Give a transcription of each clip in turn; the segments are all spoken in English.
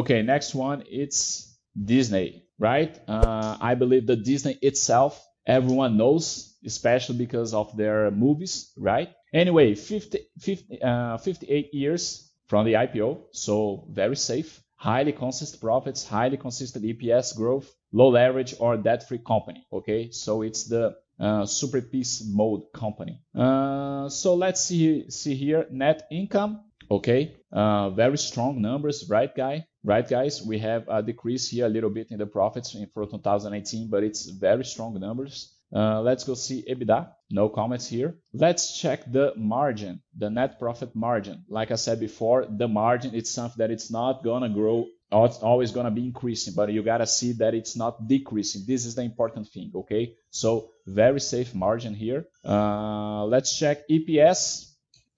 Okay, next one, it's Disney, right? Uh, I believe that Disney itself, everyone knows, especially because of their movies, right? Anyway, 50, 50, uh, 58 years from the IPO, so very safe, highly consistent profits, highly consistent EPS growth, low leverage or debt-free company. Okay, so it's the uh, super peace mode company. Uh, so let's see see here net income. Okay, uh, very strong numbers, right, guy? Right, guys? We have a decrease here a little bit in the profits for 2018, but it's very strong numbers. Uh, let's go see EBITDA. No comments here. Let's check the margin, the net profit margin. Like I said before, the margin it's something that it's not gonna grow. It's always gonna be increasing, but you gotta see that it's not decreasing. This is the important thing, okay? So very safe margin here. Uh, let's check EPS.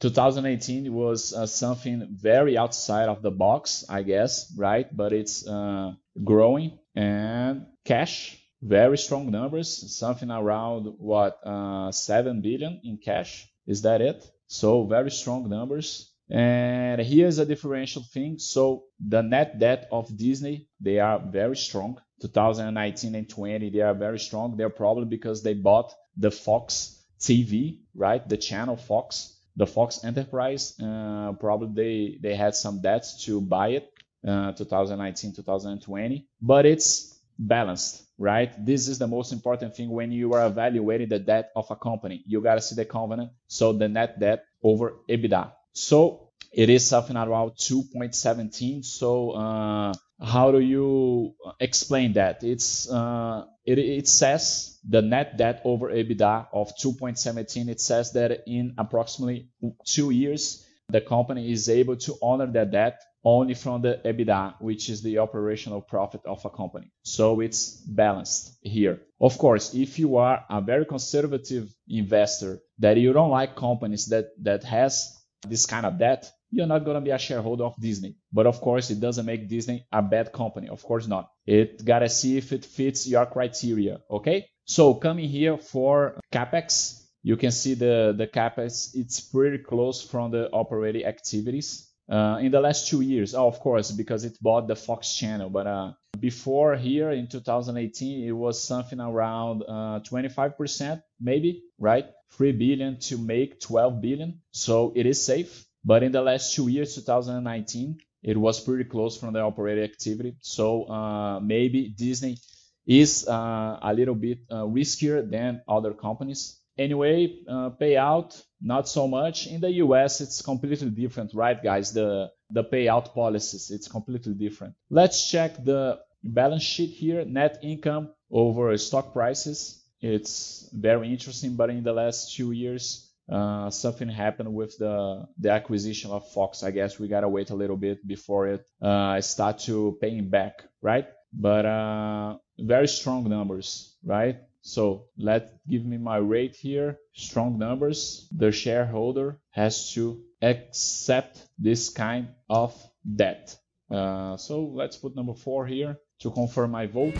2018 was uh, something very outside of the box, I guess, right? But it's uh, growing and cash very strong numbers, something around what uh, seven billion in cash. Is that it? So very strong numbers. And here's a differential thing. So the net debt of Disney, they are very strong. 2019 and 20, they are very strong. They're probably because they bought the Fox TV, right? The channel Fox, the Fox Enterprise. Uh, probably they they had some debts to buy it, uh, 2019, 2020. But it's balanced, right? This is the most important thing when you are evaluating the debt of a company. You got to see the covenant, so the net debt over EBITDA. So it is something around 2.17. So uh, how do you explain that? It's uh, it, it says the net debt over EBITDA of 2.17. It says that in approximately two years, the company is able to honor that debt only from the EBITDA, which is the operational profit of a company. So it's balanced here. Of course, if you are a very conservative investor that you don't like companies that, that has this kind of debt, you're not going to be a shareholder of Disney. But of course, it doesn't make Disney a bad company. Of course not. It got to see if it fits your criteria. Okay. So coming here for CapEx, you can see the, the CapEx, it's pretty close from the operating activities uh, in the last two years. Oh, of course, because it bought the Fox channel. But uh, before here in 2018, it was something around uh, 25%, maybe, right? 3 billion to make 12 billion. So it is safe. But in the last two years, 2019, it was pretty close from the operating activity. So uh, maybe Disney is uh, a little bit uh, riskier than other companies. Anyway, payout not so much. In the US, it's completely different, right, guys? The the payout policies, it's completely different. Let's check the balance sheet here. Net income over stock prices. It's very interesting, but in the last two years, uh, something happened with the the acquisition of Fox. I guess we gotta wait a little bit before it uh, start to paying back, right? But uh, very strong numbers, right? So let give me my rate here. Strong numbers. The shareholder has to accept this kind of debt. Uh, so let's put number four here to confirm my vote.